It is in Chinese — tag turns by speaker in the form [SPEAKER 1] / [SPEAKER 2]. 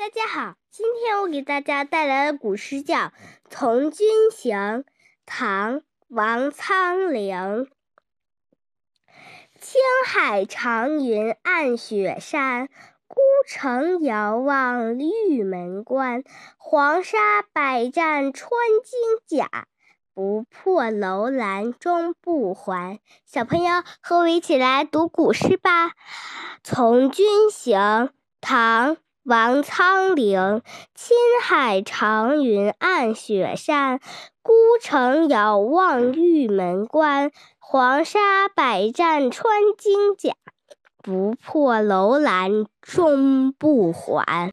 [SPEAKER 1] 大家好，今天我给大家带来的古诗叫《从军行》，唐·王苍龄。青海长云暗雪山，孤城遥望玉门关。黄沙百战穿金甲，不破楼兰终不还。小朋友，和我一起来读古诗吧，《从军行》，唐。王昌龄，青海长云暗雪山，孤城遥望玉门关。黄沙百战穿金甲，不破楼兰终不还。